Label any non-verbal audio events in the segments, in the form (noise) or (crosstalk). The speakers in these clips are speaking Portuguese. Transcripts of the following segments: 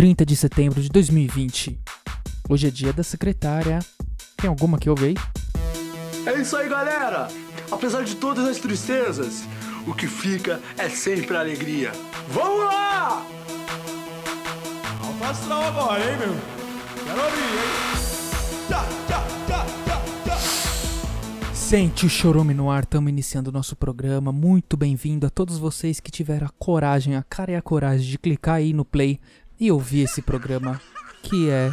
30 de setembro de 2020. Hoje é dia da secretária. Tem alguma que ouve aí? É isso aí, galera! Apesar de todas as tristezas, o que fica é sempre a alegria. Vamos lá! Alto astral agora, hein, meu? Quero ouvir, hein? Tchá, tchá, tchá, tchá, tchá. Sente o chorume no ar, estamos iniciando o nosso programa. Muito bem-vindo a todos vocês que tiveram a coragem, a cara e a coragem de clicar aí no play e ouvir esse programa que é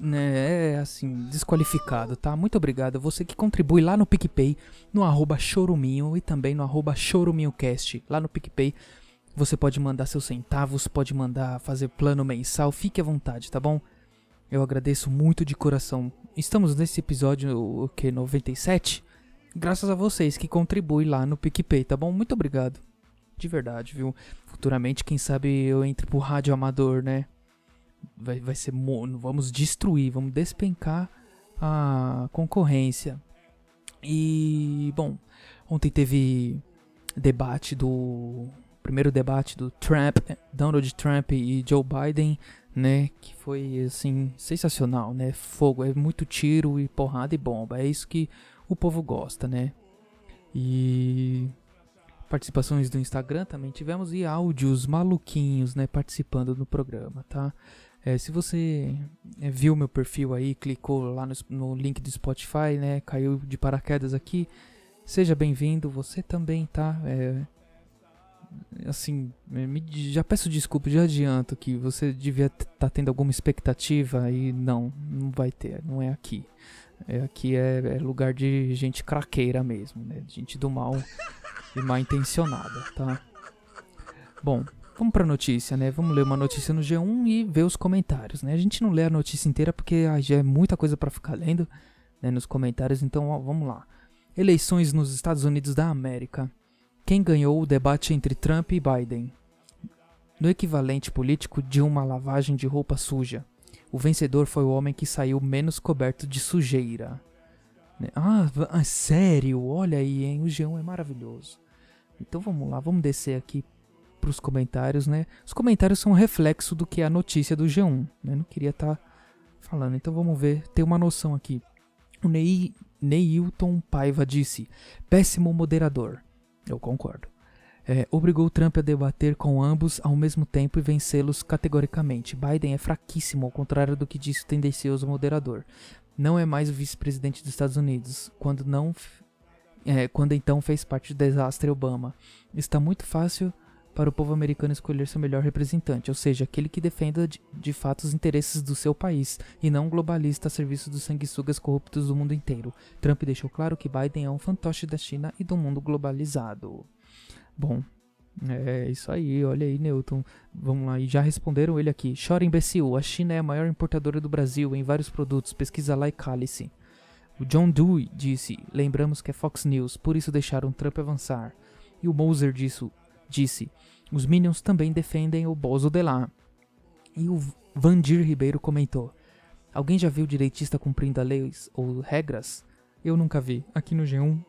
né, é assim, desqualificado, tá? Muito obrigado. Você que contribui lá no PicPay, no arroba choruminho e também no arroba choruminhocast. Lá no PicPay você pode mandar seus centavos, pode mandar fazer plano mensal, fique à vontade, tá bom? Eu agradeço muito de coração. Estamos nesse episódio, o que, 97? Graças a vocês que contribuem lá no PicPay, tá bom? Muito obrigado. De verdade, viu? Futuramente, quem sabe eu entre pro rádio amador, né? Vai, vai ser. mo- Vamos destruir, vamos despencar a concorrência. E, bom, ontem teve debate do. Primeiro debate do Trump, Donald Trump e Joe Biden, né? Que foi, assim, sensacional, né? Fogo, é muito tiro e porrada e bomba. É isso que o povo gosta, né? E participações do Instagram também tivemos e áudios maluquinhos, né, participando do programa, tá? É, se você é, viu meu perfil aí, clicou lá no, no link do Spotify, né, caiu de paraquedas aqui, seja bem-vindo, você também, tá? É, assim, é, já peço desculpa, já adianto que você devia estar tendo alguma expectativa e não, não vai ter, não é aqui. É, aqui é, é lugar de gente craqueira mesmo, né? Gente do mal (laughs) e mal intencionada, tá? Bom, vamos pra notícia, né? Vamos ler uma notícia no G1 e ver os comentários, né? A gente não lê a notícia inteira porque ah, já é muita coisa pra ficar lendo né, nos comentários, então ó, vamos lá. Eleições nos Estados Unidos da América. Quem ganhou o debate entre Trump e Biden? No equivalente político de uma lavagem de roupa suja, o vencedor foi o homem que saiu menos coberto de sujeira. Né? Ah, ah, sério? Olha aí, hein? O G1 é maravilhoso. Então vamos lá, vamos descer aqui pros comentários, né? Os comentários são um reflexo do que é a notícia do G1, né? Não queria estar falando, então vamos ver, ter uma noção aqui. O Ney, Neilton Paiva disse: péssimo moderador. Eu concordo. É, obrigou Trump a debater com ambos ao mesmo tempo e vencê-los categoricamente. Biden é fraquíssimo, ao contrário do que disse o tendencioso moderador. Não é mais o vice-presidente dos Estados Unidos, quando não é, quando então fez parte do desastre Obama. Está muito fácil para o povo americano escolher seu melhor representante, ou seja, aquele que defenda de, de fato os interesses do seu país, e não um globalista a serviço dos sanguessugas corruptos do mundo inteiro. Trump deixou claro que Biden é um fantoche da China e do mundo globalizado. Bom, é isso aí, olha aí, Newton. Vamos lá, e já responderam ele aqui. Chora imbecil, a China é a maior importadora do Brasil em vários produtos, pesquisa lá e cale-se. O John Dewey disse: Lembramos que é Fox News, por isso deixaram Trump avançar. E o Moser disse: disse Os Minions também defendem o Bozo de lá. E o Vandir Ribeiro comentou: Alguém já viu direitista cumprindo leis ou regras? Eu nunca vi. Aqui no G1,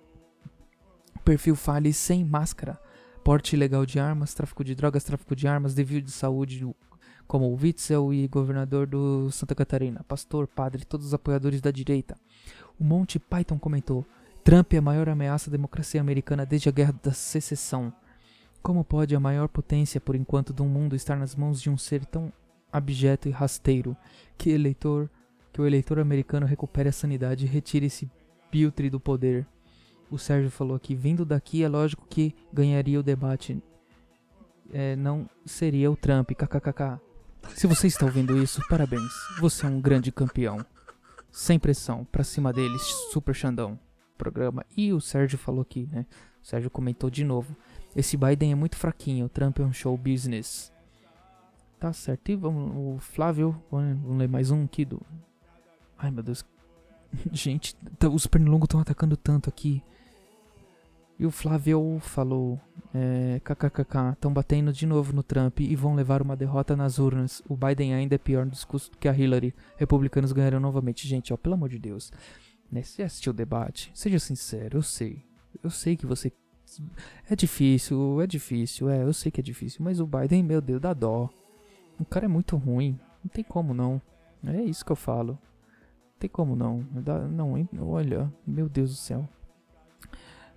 perfil fale sem máscara. Porte ilegal de armas, tráfico de drogas, tráfico de armas, desvio de saúde, como o Witzel e governador do Santa Catarina, pastor, padre, todos os apoiadores da direita. O Monty Python comentou: Trump é a maior ameaça à democracia americana desde a Guerra da Secessão. Como pode a maior potência, por enquanto, do mundo estar nas mãos de um ser tão abjeto e rasteiro que eleitor, que o eleitor americano recupere a sanidade e retire esse piltre do poder? O Sérgio falou aqui: vindo daqui é lógico que ganharia o debate. É, não seria o Trump, kkkk. Se você está ouvindo isso, parabéns. Você é um grande campeão. Sem pressão, pra cima deles, super Xandão. Programa. E o Sérgio falou aqui, né? O Sérgio comentou de novo. Esse Biden é muito fraquinho, Trump é um show business. Tá certo. E vamos, o Flávio, vamos ler mais um aqui do. Ai meu Deus. (laughs) Gente, os pernilongos estão atacando tanto aqui. E o Flávio falou: é, kkkk, estão batendo de novo no Trump e vão levar uma derrota nas urnas. O Biden ainda é pior no discurso do que a Hillary. Republicanos ganharão novamente. Gente, ó, pelo amor de Deus. Né, você assistiu o debate? Seja sincero, eu sei. Eu sei que você. É difícil, é difícil, é, eu sei que é difícil. Mas o Biden, meu Deus, dá dó. O cara é muito ruim. Não tem como não. É isso que eu falo. Não tem como não. Não, olha, meu Deus do céu.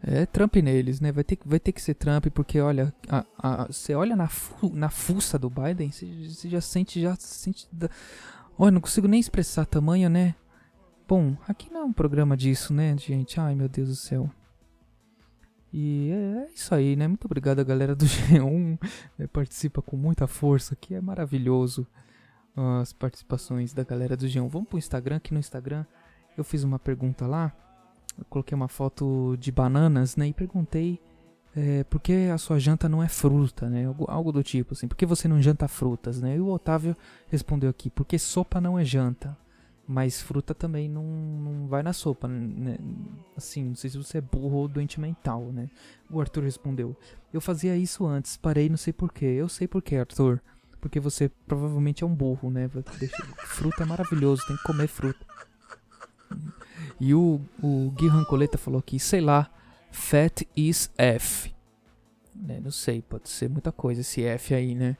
É Trump neles, né? Vai ter, vai ter que ser Trump, porque olha, você olha na, fu, na fuça do Biden, você já sente, já sente. Da... Olha, não consigo nem expressar tamanho, né? Bom, aqui não é um programa disso, né, gente? Ai, meu Deus do céu. E é, é isso aí, né? Muito obrigado a galera do (laughs) G1. Né? Participa com muita força aqui, é maravilhoso as participações da galera do G1. Vamos pro Instagram, aqui no Instagram eu fiz uma pergunta lá. Eu coloquei uma foto de bananas, né? E perguntei é, por que a sua janta não é fruta, né? Algo, algo, do tipo, assim. Por que você não janta frutas, né? E o Otávio respondeu aqui, porque sopa não é janta. Mas fruta também não, não vai na sopa, né? Assim, não sei se você é burro ou doente mental, né? O Arthur respondeu, eu fazia isso antes, parei, não sei porquê. Eu sei porquê, Arthur. Porque você provavelmente é um burro, né? Fruta é maravilhoso, tem que comer fruta. E o, o Gui Rancoleta falou aqui, sei lá, fat is F. Né, não sei, pode ser muita coisa esse F aí, né?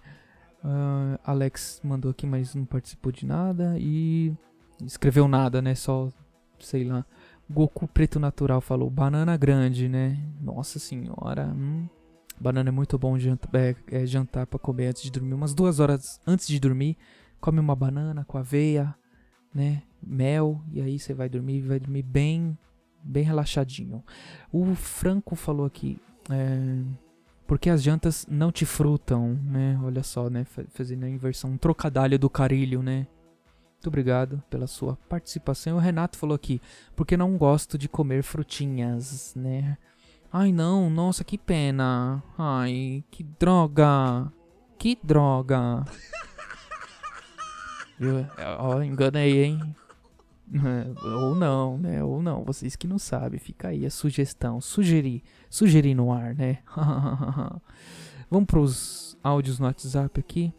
Uh, Alex mandou aqui, mas não participou de nada. E escreveu nada, né? Só, sei lá. Goku Preto Natural falou, banana grande, né? Nossa senhora. Hum. Banana é muito bom jantar, é, é jantar para comer antes de dormir. Umas duas horas antes de dormir, come uma banana com aveia, né? Mel, e aí você vai dormir, vai dormir bem, bem relaxadinho. O Franco falou aqui, é, porque as jantas não te frutam, né? Olha só, né? Fazendo a inversão, um trocadilho do carilho, né? Muito obrigado pela sua participação. O Renato falou aqui, porque não gosto de comer frutinhas, né? Ai não, nossa, que pena. Ai, que droga. Que droga. (laughs) Viu? Ó, enganei, hein? Ou não, né? Ou não. Vocês que não sabem, fica aí a sugestão. Sugerir. Sugerir no ar, né? (laughs) Vamos pros áudios no WhatsApp aqui.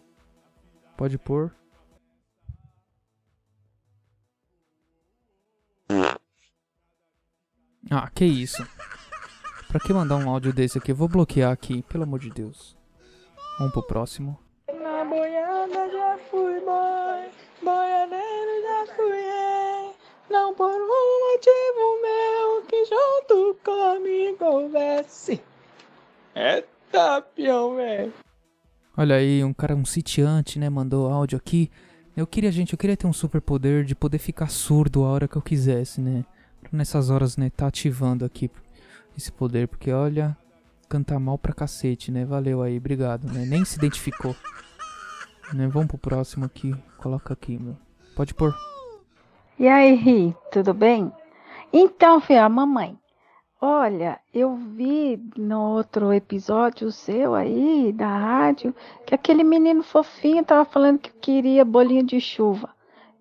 Pode pôr. Ah, que isso. Pra que mandar um áudio desse aqui? Eu vou bloquear aqui, pelo amor de Deus. Vamos pro próximo. Houvesse. É tapião, velho. Olha aí, um cara, um sitiante, né, mandou áudio aqui. Eu queria, gente, eu queria ter um super poder de poder ficar surdo a hora que eu quisesse, né? Nessas horas, né, tá ativando aqui esse poder, porque olha, canta mal pra cacete, né? Valeu aí, obrigado, né? Nem se identificou. Né? Vamos pro próximo aqui. Coloca aqui, meu. Pode pôr. E aí, Ri, tudo bem? Então, filha, mamãe, olha, eu vi no outro episódio seu aí, da rádio, que aquele menino fofinho tava falando que queria bolinho de chuva.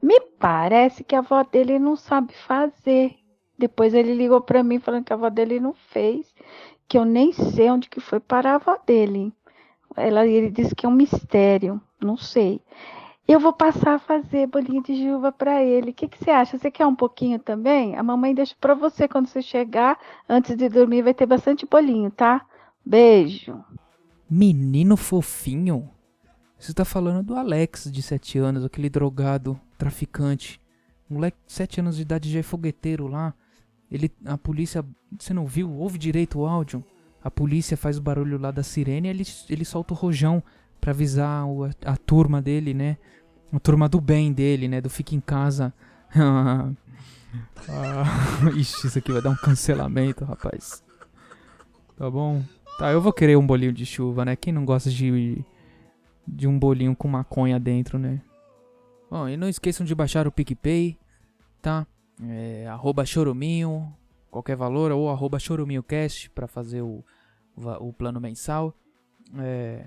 Me parece que a avó dele não sabe fazer. Depois ele ligou para mim falando que a avó dele não fez, que eu nem sei onde que foi parar a avó dele. Ela, ele disse que é um mistério, não sei. Eu vou passar a fazer bolinho de chuva para ele. O que, que você acha? Você quer um pouquinho também? A mamãe deixa para você quando você chegar. Antes de dormir vai ter bastante bolinho, tá? Beijo. Menino fofinho? Você tá falando do Alex, de 7 anos, aquele drogado, traficante. Moleque de 7 anos de idade já é fogueteiro lá. Ele, a polícia, você não viu? Ouve direito o áudio. A polícia faz o barulho lá da sirene e ele, ele solta o rojão para avisar o, a, turma dele, né? A turma do bem dele, né? Do fica em casa. (laughs) ah, ixi, isso aqui vai dar um cancelamento, rapaz. Tá bom? Tá, eu vou querer um bolinho de chuva, né? Quem não gosta de, de um bolinho com maconha dentro, né? Bom, e não esqueçam de baixar o PicPay, tá? é, arroba choruminho, qualquer valor, ou arroba choruminhocast para fazer o, o, o, plano mensal. É,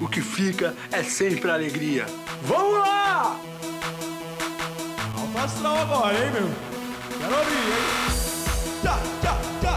o que fica é sempre alegria. Vamos lá! Alto astral agora, hein, meu? Quero abrir, hein? Tchá, tchá, tchá.